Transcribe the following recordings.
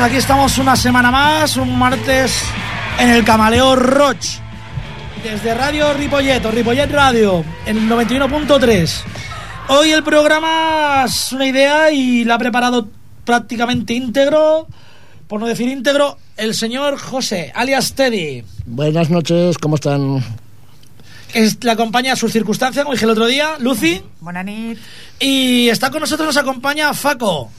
amigos? Aquí estamos una semana más, un martes en el Camaleo Roch. Desde Radio Ripollet, o Ripollet Radio, en el 91.3. Hoy el programa es una idea y la ha preparado prácticamente íntegro, por no decir íntegro, el señor José, alias Teddy. Buenas noches, ¿cómo están? Es, le acompaña a sus circunstancias, como dije el otro día, Lucy. Buenas Y está con nosotros, nos acompaña Faco.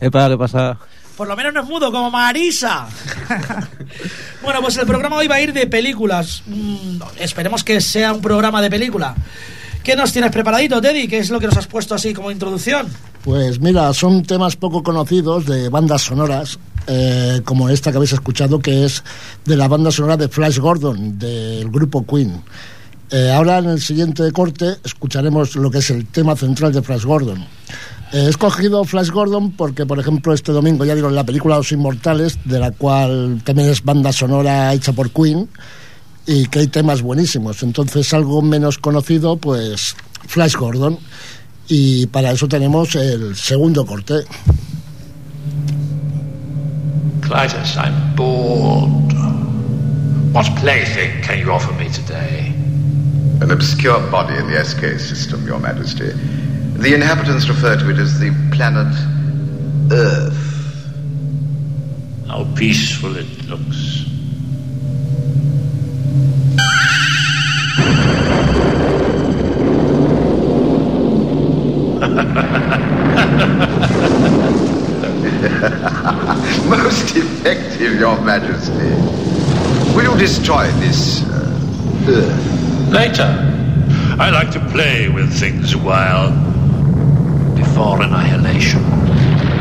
Epa, ¿qué pasa? Por lo menos no es mudo, como Marisa. bueno, pues el programa hoy va a ir de películas. Mm, esperemos que sea un programa de película. ¿Qué nos tienes preparadito, Teddy? ¿Qué es lo que nos has puesto así como introducción? Pues mira, son temas poco conocidos de bandas sonoras, eh, como esta que habéis escuchado, que es de la banda sonora de Flash Gordon, del grupo Queen. Eh, ahora en el siguiente corte escucharemos lo que es el tema central de Flash Gordon. Eh, he escogido Flash Gordon porque, por ejemplo, este domingo ya vieron la película Los Inmortales, de la cual también es banda sonora hecha por Queen y que hay temas buenísimos. Entonces, algo menos conocido, pues Flash Gordon. Y para eso tenemos el segundo corte. Clytus, I'm bored. What plaything can you offer me today? An obscure body in the SK system, Your Majesty. The inhabitants refer to it as the planet Earth. How peaceful it looks. Most effective, Your Majesty. Will you destroy this uh, Earth? Later. I like to play with things a while for annihilation.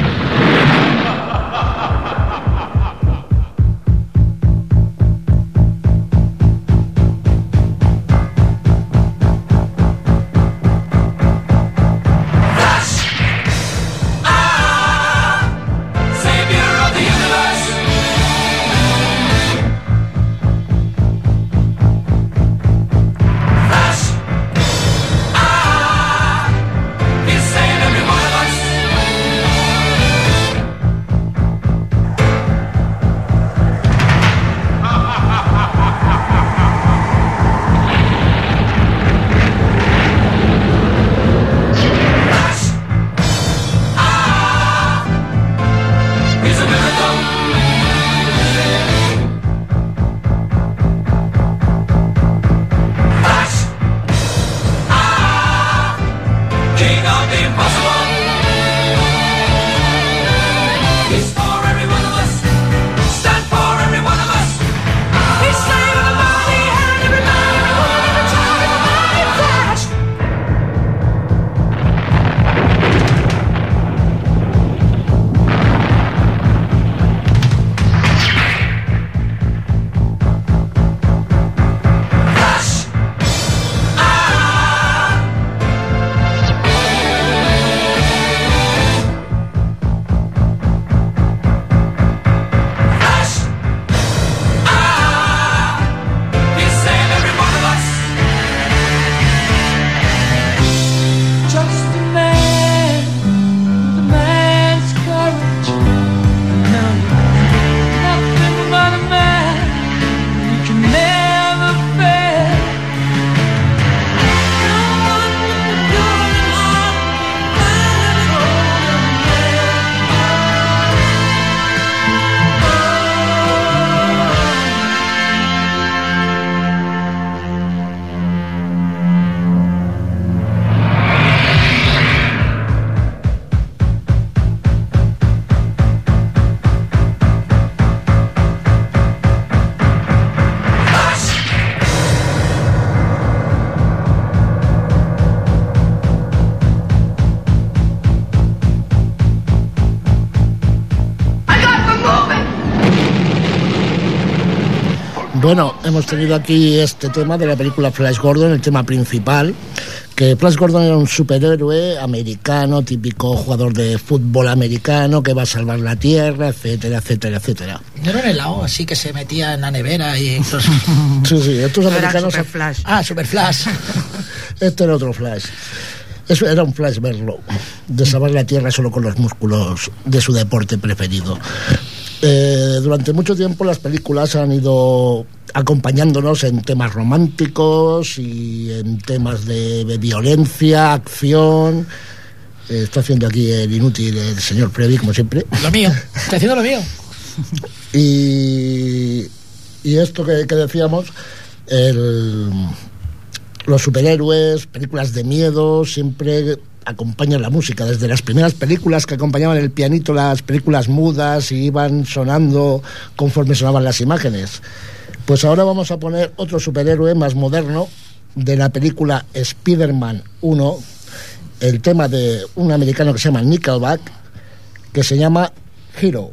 Hemos tenido aquí este tema de la película Flash Gordon, el tema principal, que Flash Gordon era un superhéroe americano, típico jugador de fútbol americano que va a salvar la Tierra, etcétera, etcétera, etcétera. No era un helado así que se metía en la nevera y... sí, sí, estos Era americanos... Super Flash. Ah, Super Flash. este era otro Flash. Eso era un flash verlo, de salvar la tierra solo con los músculos de su deporte preferido. Eh, durante mucho tiempo las películas han ido acompañándonos en temas románticos y en temas de, de violencia, acción. Eh, está haciendo aquí el inútil el señor Previ, como siempre. Lo mío, estoy haciendo lo mío. Y, y esto que, que decíamos, el, los superhéroes, películas de miedo, siempre acompañan la música. Desde las primeras películas que acompañaban el pianito, las películas mudas y iban sonando conforme sonaban las imágenes. Pues ahora vamos a poner otro superhéroe más moderno de la película Spider-Man 1, el tema de un americano que se llama Nickelback, que se llama Hero.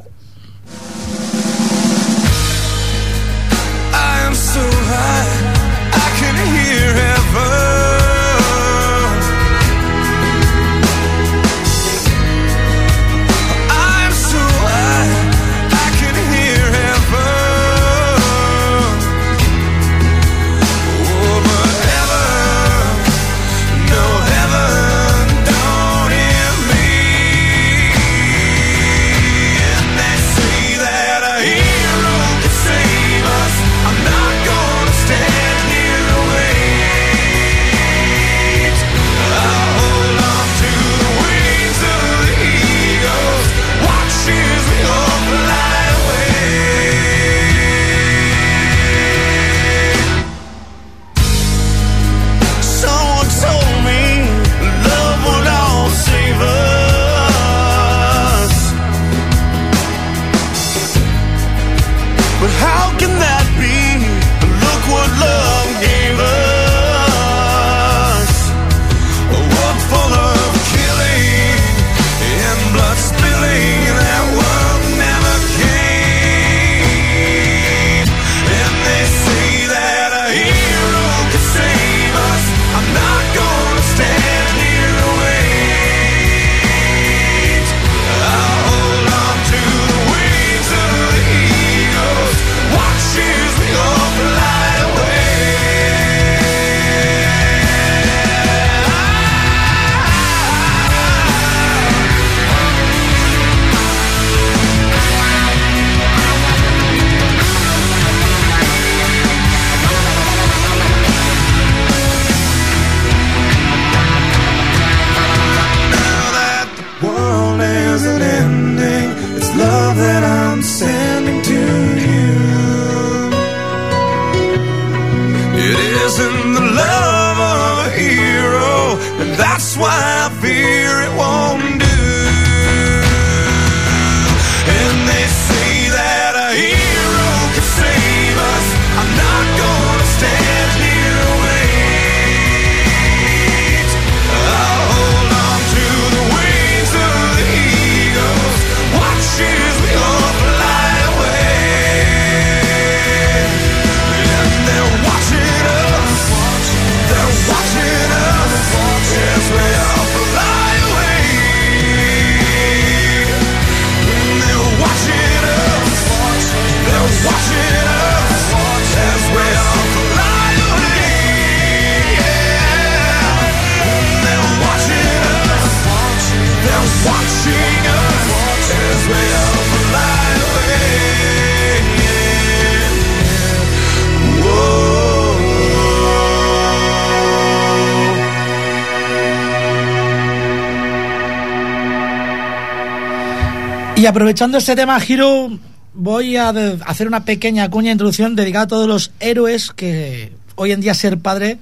Y aprovechando este tema, Giro, voy a hacer una pequeña cuña introducción dedicada a todos los héroes que hoy en día ser padre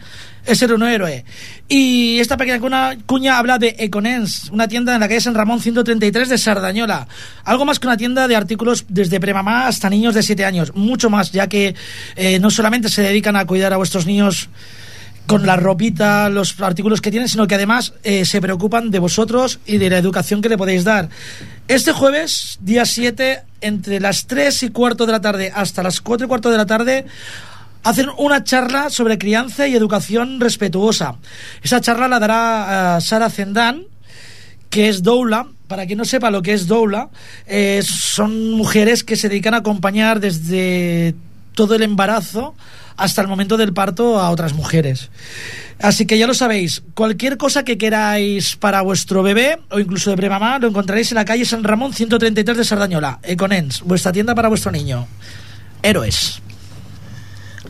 es ser un héroe. Y esta pequeña cuña, cuña habla de Econens, una tienda en la calle San Ramón 133 de Sardañola. Algo más que una tienda de artículos desde premamá hasta niños de 7 años. Mucho más, ya que eh, no solamente se dedican a cuidar a vuestros niños con la ropita, los artículos que tienen, sino que además eh, se preocupan de vosotros y de la educación que le podéis dar. Este jueves, día 7, entre las 3 y cuarto de la tarde hasta las 4 y cuarto de la tarde, hacen una charla sobre crianza y educación respetuosa. Esa charla la dará eh, Sara Zendán, que es doula. Para quien no sepa lo que es doula, eh, son mujeres que se dedican a acompañar desde todo el embarazo hasta el momento del parto a otras mujeres. Así que ya lo sabéis, cualquier cosa que queráis para vuestro bebé o incluso de premamá lo encontraréis en la calle San Ramón 133 de Sardañola, Econens, vuestra tienda para vuestro niño. Héroes.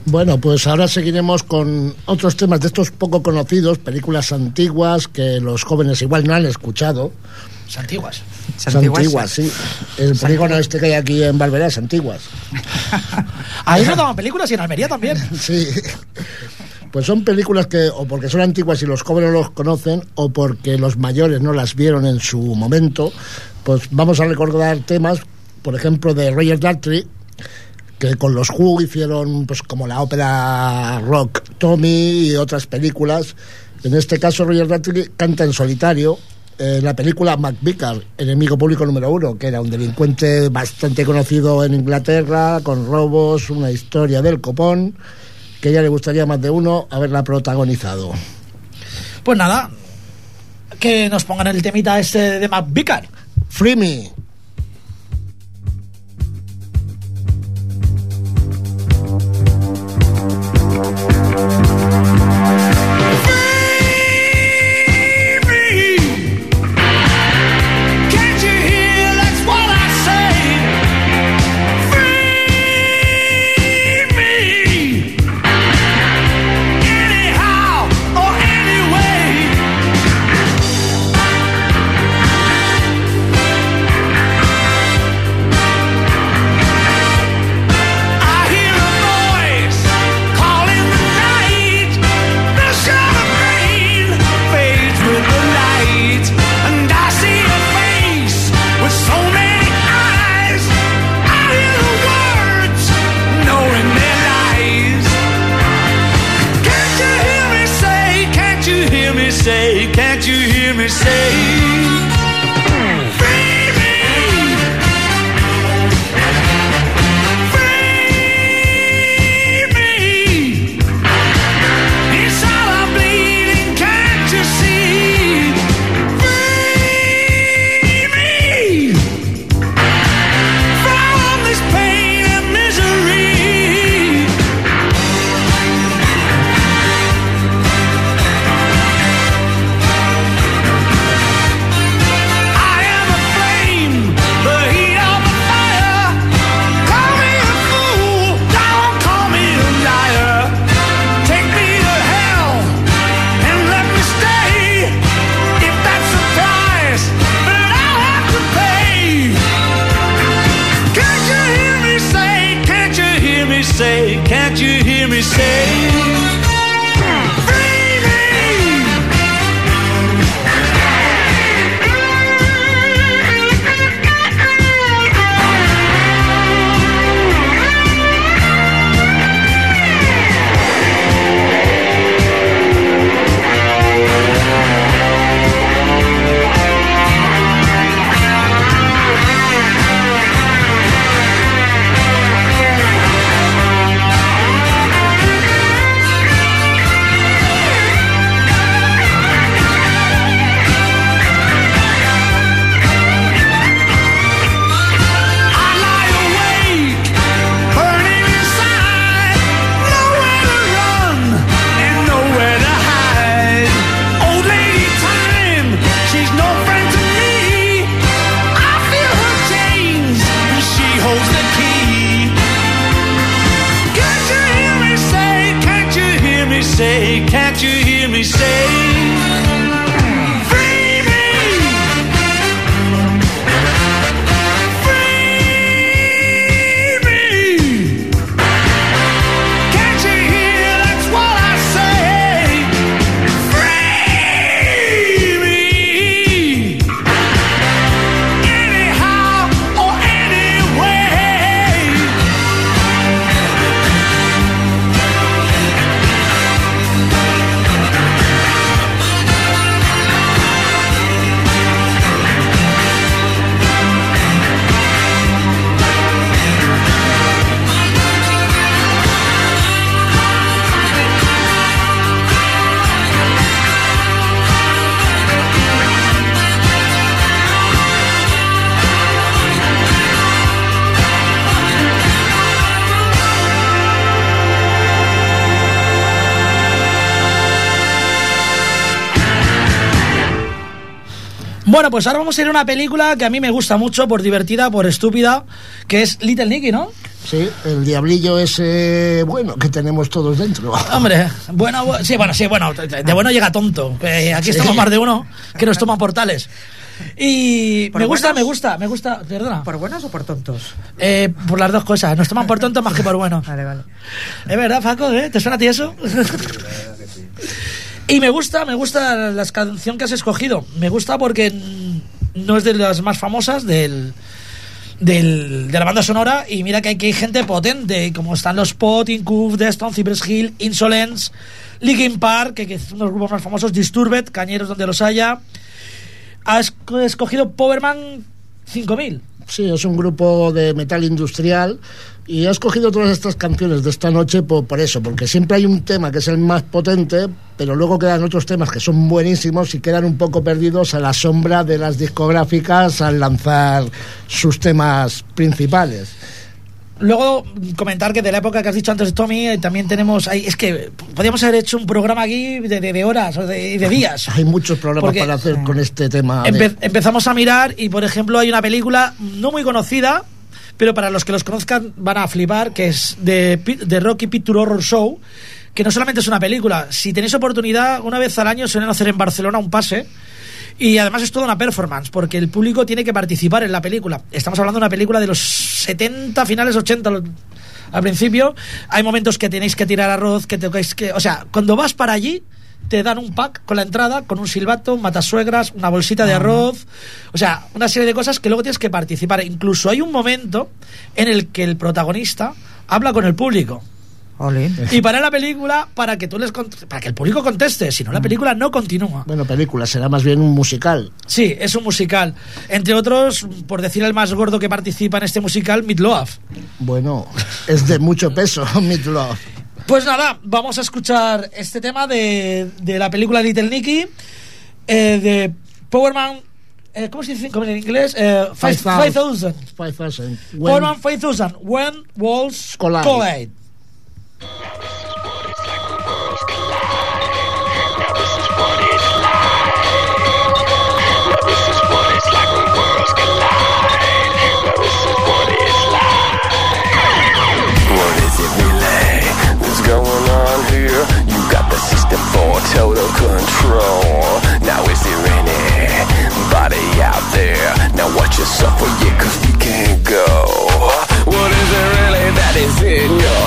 Bueno, pues ahora seguiremos con otros temas de estos poco conocidos, películas antiguas que los jóvenes igual no han escuchado. Antiguas. Antiguas, sí. El polígono este que hay aquí en Valverde es Antiguas. Ahí no daban películas y en Almería también. Sí. Pues son películas que o porque son antiguas y los jóvenes los conocen o porque los mayores no las vieron en su momento. Pues vamos a recordar temas, por ejemplo, de Roger Daltrey, que con los Who hicieron pues como la ópera rock Tommy y otras películas. En este caso Roger Daltrey canta en solitario en la película McVicar, enemigo público número uno, que era un delincuente bastante conocido en Inglaterra, con robos, una historia del copón, que a ella le gustaría más de uno haberla protagonizado. Pues nada, que nos pongan el temita este de Matt Vicar. Free Me. Bueno, pues ahora vamos a ir a una película que a mí me gusta mucho por divertida, por estúpida, que es Little Nicky, ¿no? Sí, el diablillo ese bueno que tenemos todos dentro. Hombre, bueno, bu- sí, bueno, sí, bueno, de bueno llega tonto. Eh, aquí estamos más de uno que nos toman portales. Y ¿Por me gusta, buenos? me gusta, me gusta, perdona. ¿Por buenos o por tontos? Eh, por las dos cosas, nos toman por tontos más que por buenos. Vale, vale. Es verdad, Paco, ¿eh? ¿Te suena a ti eso? y me gusta, me gusta la canción que has escogido. Me gusta porque no es de las más famosas del, de la banda sonora. Y mira que hay, gente potente, como están los Pot, Incub, Deston, Cypress Hill, Insolence, Linkin Park, que, que son los grupos más famosos, Disturbed, Cañeros donde los haya. Has esco- escogido Powerman 5000. Sí, es un grupo de metal industrial y he escogido todas estas canciones de esta noche por, por eso, porque siempre hay un tema que es el más potente, pero luego quedan otros temas que son buenísimos y quedan un poco perdidos a la sombra de las discográficas al lanzar sus temas principales. Luego comentar que de la época que has dicho antes, Tommy, eh, también tenemos ahí, es que podríamos haber hecho un programa aquí de, de- de horas o de, de días. Hay muchos programas para hacer con este tema. Empe- empezamos a mirar y, por ejemplo, hay una película no muy conocida, pero para los que los conozcan van a flipar, que es de, Rocky Picture Horror Show, que no solamente es una película, si tenéis oportunidad, una vez al año suelen hacer en Barcelona un pase. Y además es toda una performance, porque el público tiene que participar en la película. Estamos hablando de una película de los 70, finales 80 lo- al principio. Hay momentos que tenéis que tirar arroz, que tengáis que... O sea, cuando vas para allí, te dan un pack con la entrada, con un silbato, un matasuegras, una bolsita de arroz. O sea, una serie de cosas que luego tienes que participar. Incluso hay un momento en el que el protagonista habla con el público. Y para la película, para que tú les para que el público conteste, si no la película no continúa. Bueno, película, será más bien un musical. Sí, es un musical. Entre otros, por decir el más gordo que participa en este musical, Midloaf. Bueno, es de mucho peso, Midlove. Pues nada, vamos a escuchar este tema de, de la película Little Nicky, eh, de Powerman. eh, ¿Cómo se dice en inglés? Eh, Five- 5000. 5000. When- Powerman 5000. When Walls Collide. Collide. System for total control. Now is there anybody out there? Now watch yourself for you cause we can't go. What is it really that is in your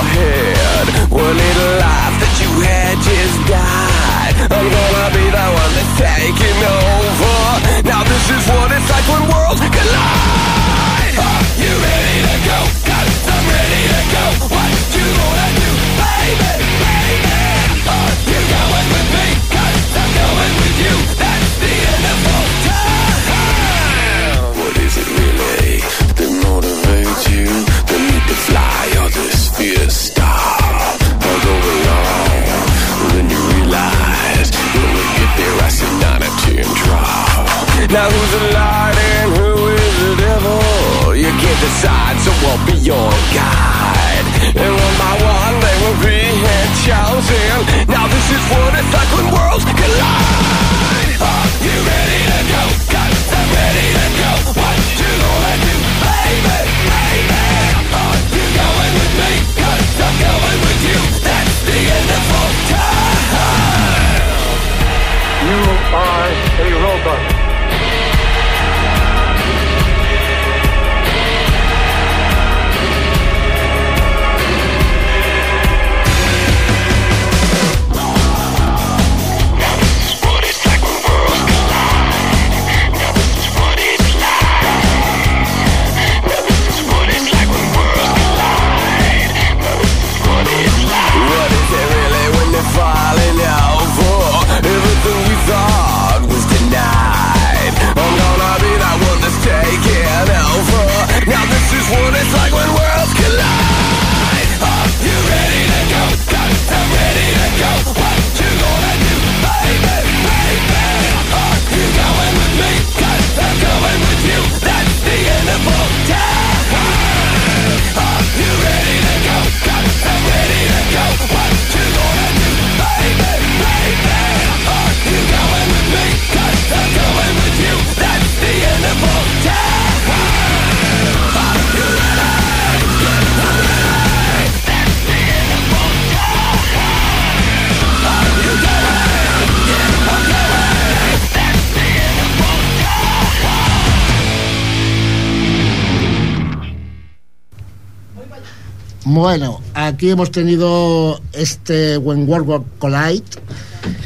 Bueno, aquí hemos tenido este When World War Collide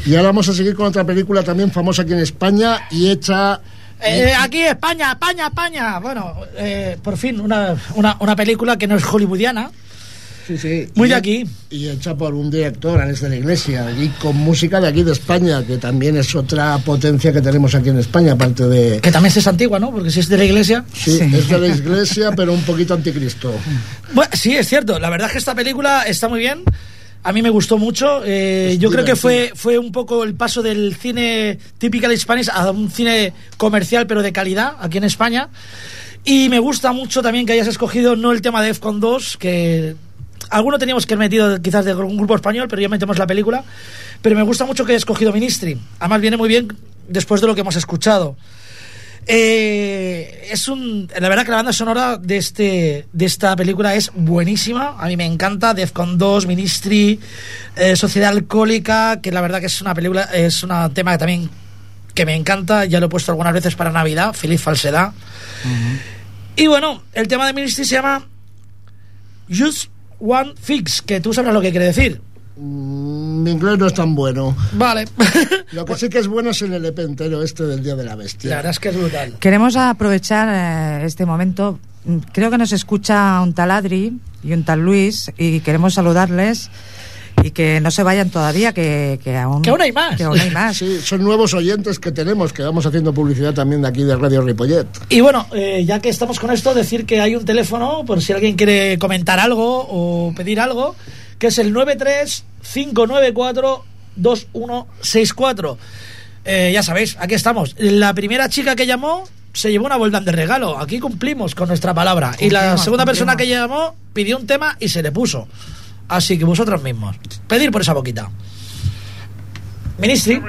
y ahora vamos a seguir con otra película también famosa aquí en España y hecha Eh, aquí España, España, España. Bueno, eh, por fin una, una, una película que no es hollywoodiana. Sí, sí, Muy y- de aquí. y hecha por un director, Alex de la Iglesia, y con música de aquí de España, que también es otra potencia que tenemos aquí en España, aparte de... Que también es antigua, ¿no? Porque si es de la iglesia. Sí, es de la Iglesia, pero un poquito anticristo. Bueno, sí, es cierto. La verdad es que esta película está muy bien. A mí me gustó mucho. Eh, yo creo que fue, fue un poco el paso del cine typical Spanish a un cine comercial, pero de calidad, aquí en España. Y me gusta mucho también que hayas escogido no el tema de Defcon 2, que alguno teníamos que haber metido quizás de un grupo español, pero ya metemos la película. Pero me gusta mucho que hayas escogido Ministry. Además viene muy bien después de lo que hemos escuchado. Eh, es un la verdad que la banda sonora de este de esta película es buenísima a mí me encanta Defcon 2 Ministry eh, Sociedad alcohólica que la verdad que es una película es un tema que también que me encanta ya lo he puesto algunas veces para Navidad Feliz Falsedad y bueno el tema de Ministry se llama Just One Fix que tú sabrás lo que quiere decir Mm, Mi inglés no es tan bueno. vale Lo que sí que es bueno es el LP entero este del Día de la Bestia. la verdad es que es brutal Queremos aprovechar eh, este momento. Mm, Creo que nos escucha un tal Adri y un tal Luis y queremos saludarles y que no se vayan todavía, que, que aún, Que aún hay más. que aún hay más. Sí, son nuevos oyentes que tenemos, que vamos haciendo publicidad también de aquí de Radio Ripollet. Y bueno, eh, ya que estamos con esto, decir que hay un teléfono por si alguien quiere comentar algo o pedir algo, que es el 93-594-2164. Eh, ya sabéis, aquí estamos. La primera chica que llamó se llevó una Voldan de regalo. Aquí cumplimos con nuestra palabra. y la Cumplimos, segunda persona que llamó pidió un tema y se le puso. Así que vosotros mismos. Pedir por esa boquita. Ministry.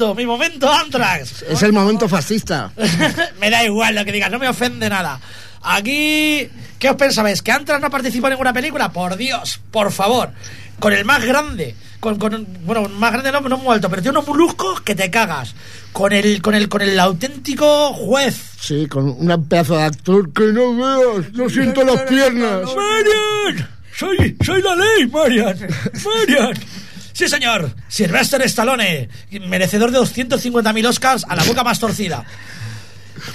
Momento, mi momento Anthrax. Es el momento fascista. me da igual lo que digas, no me ofende nada. Aquí, ¿qué os pensabais? ¿Que Anthrax no participa en ninguna película? Por Dios, por favor. Con el más grande. Con, con- bueno, más grande no, no muy alto, pero tiene unos moluscos que te cagas. Con el, con el, con el auténtico juez. Sí, con un pedazo de actor que no veas, no siento las piernas. ¡Marian! Soy, soy la ley, Marian. Marian. Sí, señor. Sylvester Stallone, merecedor de 250.000 Oscars a la boca más torcida.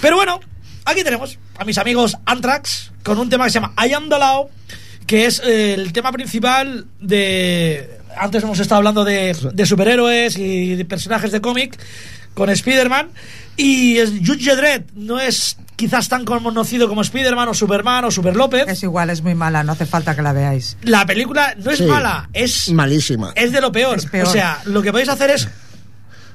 Pero bueno, aquí tenemos a mis amigos Anthrax con un tema que se llama I Am the Law, que es eh, el tema principal de... Antes hemos estado hablando de, de superhéroes y de personajes de cómic con Spider-Man. Y Judge Dredd no es quizás tan conocido como Spider-Man o Superman o Super López. Es igual, es muy mala, no hace falta que la veáis. La película no es Sí. mala, es, Malísima. es de lo peor. Es peor. O sea, lo que podéis hacer es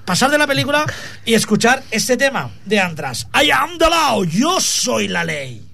pasar de la película y escuchar este tema de Antras. I am the law, yo soy la ley.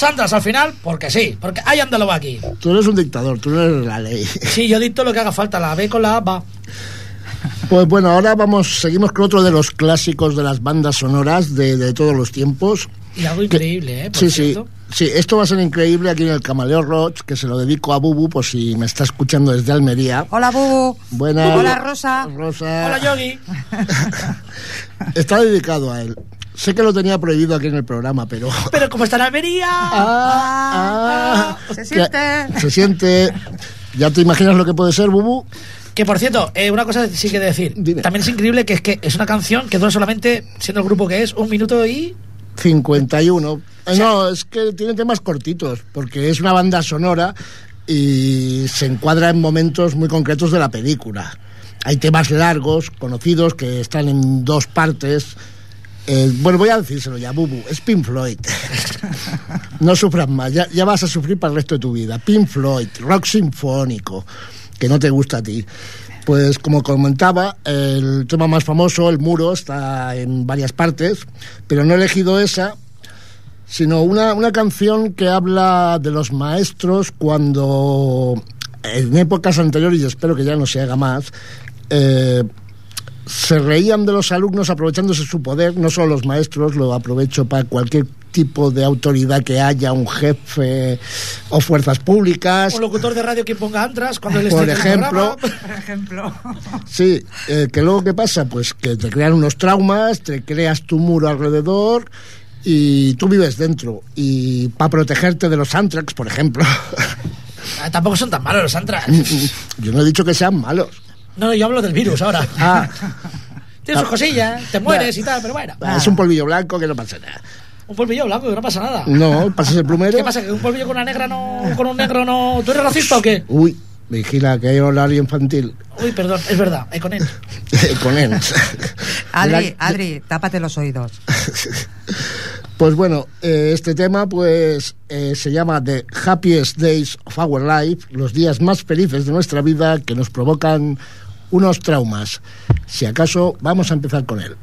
Los andas al final, porque sí, porque hay andalo va aquí. Tú eres un dictador, tú no eres la ley. Sí, yo dicto lo que haga falta, la B con la A va. Pues bueno, ahora vamos, seguimos con otro de los clásicos de las bandas sonoras de, de todos los tiempos. Y algo increíble, ¿eh? Por Sí, cierto. sí, sí, esto va a ser increíble aquí en el Camaleo Roach, que se lo dedico a Bubu, por si me está escuchando desde Almería. Hola, Bubu. Buenas. Hola, Rosa. Rosa. Hola, Yogi. Está dedicado a él. Sé que lo tenía prohibido aquí en el programa, pero... Pero como está en Almería. Ah, ah, Se siente. Se siente... ¿Ya te imaginas lo que puede ser, Bubu? Que por cierto, eh, una cosa sí que decir. Dime. También es increíble que es que es una canción que dura solamente, siendo el grupo que es, un minuto y. 51. Eh, No, es que tiene temas cortitos, porque es una banda sonora y se encuadra en momentos muy concretos de la película. Hay temas largos, conocidos, que están en dos partes. Eh, bueno, voy a decírselo ya, Bubu, es Pink Floyd. no sufras más, ya, ya vas a sufrir para el resto de tu vida. Pink Floyd, rock sinfónico, que no te gusta a ti. Pues como comentaba, el tema más famoso, El Muro, está en varias partes, pero no he elegido esa, sino una, una canción que habla de los maestros cuando en épocas anteriores, y espero que ya no se haga más, eh, se reían de los alumnos aprovechándose su poder, no solo los maestros, lo aprovecho para cualquier tipo de autoridad que haya, un jefe o fuerzas públicas. Un locutor de radio que ponga antras cuando Por ejemplo. Por ejemplo. Sí, eh, que luego qué pasa, pues que te crean unos traumas, te creas tu muro alrededor y tú vives dentro. Y para protegerte de los antrax, por ejemplo, Ah, Tampoco son tan malos los antras. yo no he dicho que sean malos. No, yo hablo del virus ahora. Ah, Tiene sus cosillas, te mueres y tal, pero bueno. es un polvillo blanco que no pasa nada. Un polvillo blanco, que no pasa nada. No, pasas el plumero. ¿Qué pasa? ¿Que un polvillo con una negra no. con un negro no. ¿Tú eres racista o qué? Uy, vigila que hay horario infantil Uy, perdón, es verdad, eh, con él. con él. Adri, Adri, tápate los oídos. Pues bueno, eh, este tema pues eh, se llama The Happiest Days of Our Life, los días más felices de nuestra vida que nos provocan unos traumas. Si acaso, vamos a empezar con él.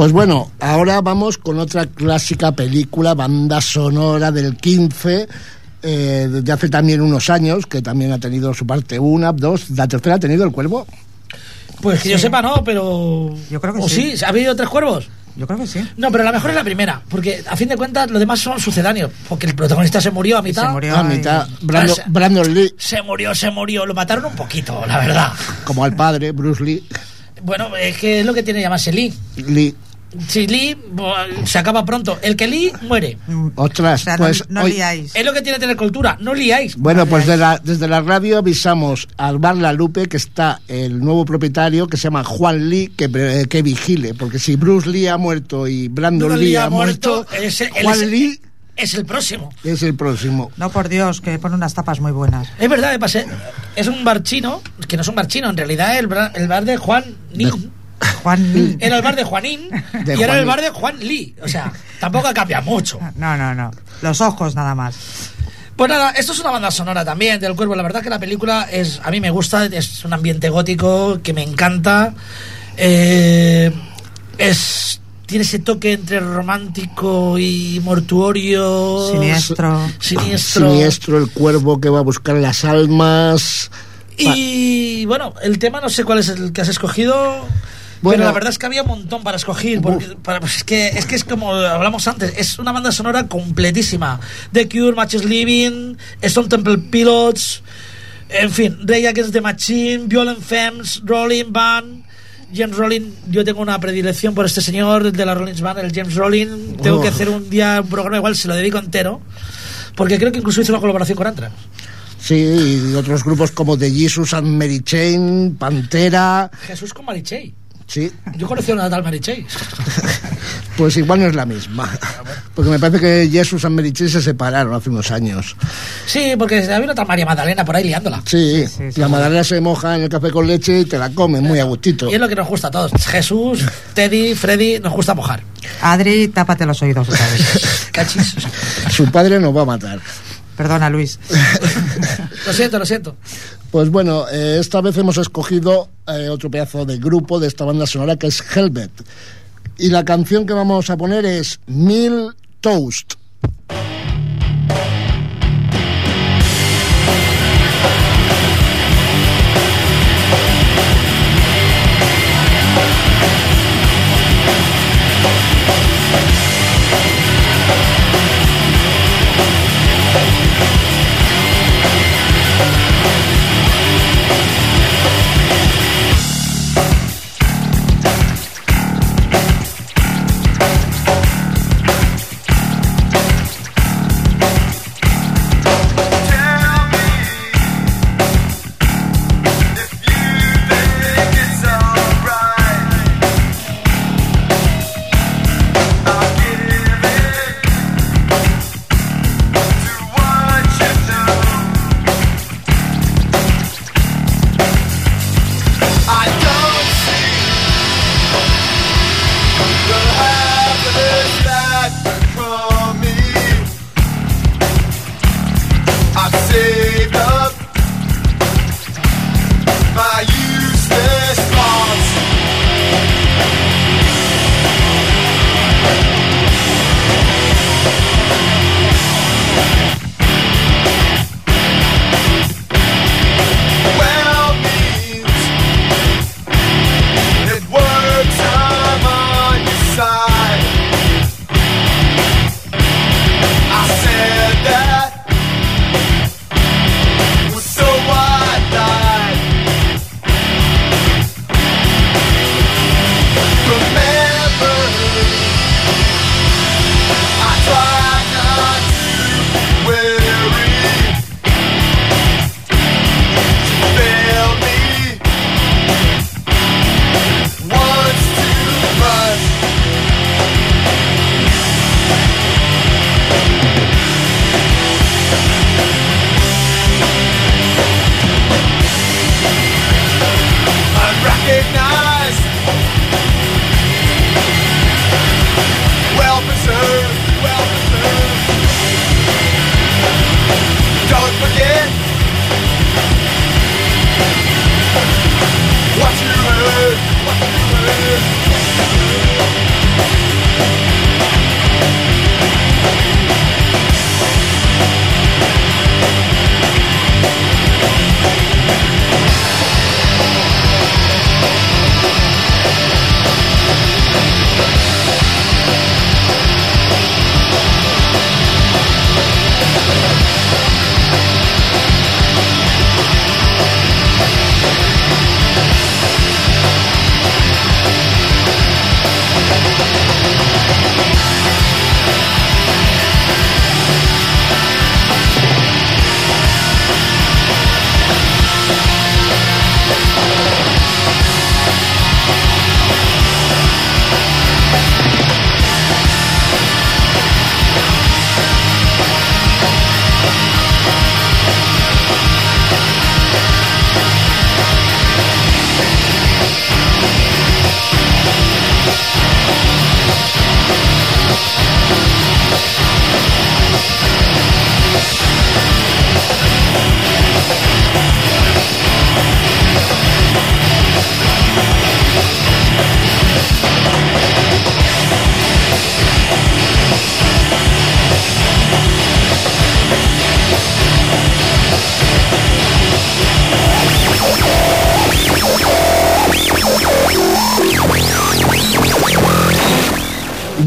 Pues bueno, ahora vamos con otra clásica película, banda sonora del 15, eh, desde hace también unos años, que también ha tenido su parte una, dos, la tercera ha tenido el cuervo. Pues que yo sepa, no, pero. Yo creo que ¿O sí. sí? ¿Ha habido tres cuervos? Yo creo que sí. No, pero la mejor es la primera, porque a fin de cuentas los demás son sucedáneos, porque el protagonista se murió a mitad. Se murió. A mitad, Esa- Brandon Lee, Se murió, se murió, lo mataron un poquito, la verdad. como al padre, Bruce Lee, Bueno, es que es lo que tiene llamarse Lee. Lee Si Lee se acaba pronto. El que Lee muere. Ostras, O sea, no- pues no, hoy- liáis. Es lo que tiene que tener cultura. No liáis. Bueno, pues de la- desde la radio avisamos al bar La Lupe que está el nuevo propietario que se llama Juan Lee que, pre- que vigile, porque si Bruce Lee ha muerto y Brandon Lee Lee ha muerto, muerto, es Juan es- Lee Es el próximo. es el próximo. No, por Dios, que pone unas tapas muy buenas. Es verdad, me pasé. Es un bar chino, que no es un bar chino, en realidad el, bra- el bar de Juan Nin. Juan. Era el bar de Juanín De y era Juan el Lee. bar de Juan Lee. O sea, tampoco ha cambiado mucho. No, no, no. Los ojos nada más. Pues nada, esto es una banda sonora también del cuervo. La verdad que la película es, a mí me gusta, es un ambiente gótico que me encanta. Eh, es tiene ese toque entre romántico y mortuorio. Siniestro. Siniestro. Siniestro, el cuervo que va a buscar las almas. Y bueno, el tema no sé cuál es el que has escogido. Bueno. pero la verdad es que había un montón para escoger. Porque, para- pues es, que, es que es como hablamos antes, es una banda sonora completísima. The Cure, Matches Living, Stone Temple Pilots, en fin, Rey Against the Machine, Violent Femmes, Rolling Band. James Rolling, yo tengo una predilección por este señor de la Rolling Band, el James Rolling. Tengo Oh. que hacer un día un programa igual, se lo dedico entero. Porque creo que incluso hizo una colaboración con Anthrax. Sí, y otros grupos como The Jesus and Mary Chain, Pantera. Jesús con Marichey. Sí, Yo conocí a una tal Marichey. pues igual no es la misma. Porque me parece que Jesus and Mary se separaron hace unos años. Sí, porque había una tal María Magdalena por ahí liándola. Sí, sí, sí. la magdalena se moja en el café con leche y te la comes muy a gustito. Y es lo que nos gusta a todos. Jesús, Teddy, Freddy, nos gusta mojar. Adri, tápate los oídos otra vez. Cachis. Su padre nos va a matar. Perdona, Luis. Lo siento, lo siento. Pues bueno, eh, esta vez hemos escogido eh, otro pedazo de grupo de esta banda sonora que es Helvet. Y la canción que vamos a poner es Mil Toast.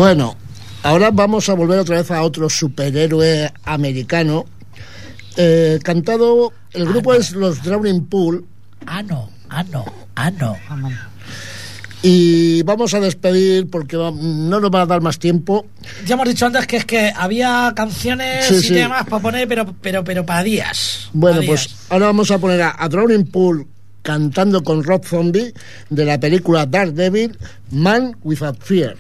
Bueno, ahora vamos a volver otra vez a otro superhéroe americano. Eh, cantado, el grupo es los Drowning Pool Ah, no, ah, no, ah, no. y vamos a despedir porque no nos va a dar más tiempo. Ya hemos dicho antes que es que había canciones Sí, y sí. temas para poner, pero, pero, pero para días. Bueno, pues días. ahora vamos a poner a, a Drowning Pool cantando con Rob Zombie de la película Daredevil, Man Without Fear.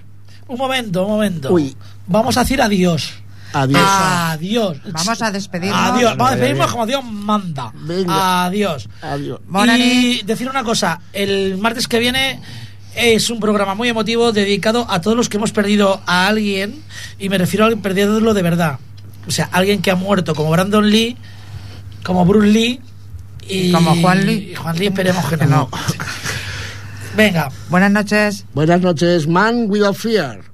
Un momento, un momento. Uy. Vamos a decir adiós. Adiós. Adiós. Vamos a despedirnos. Adiós. Vamos a despedirnos como Dios manda. Venga. Adiós. Adiós. Y decir una cosa, el martes que viene es un programa muy emotivo dedicado a todos los que hemos perdido a alguien y me refiero a perdiéndolo de verdad. O sea, alguien que ha muerto como Brandon Lee, como Bruce Lee y Como Juan Lee. y Juan Lee esperemos que Que no. no. Venga. Buenas noches. Buenas noches, Man Without Fear.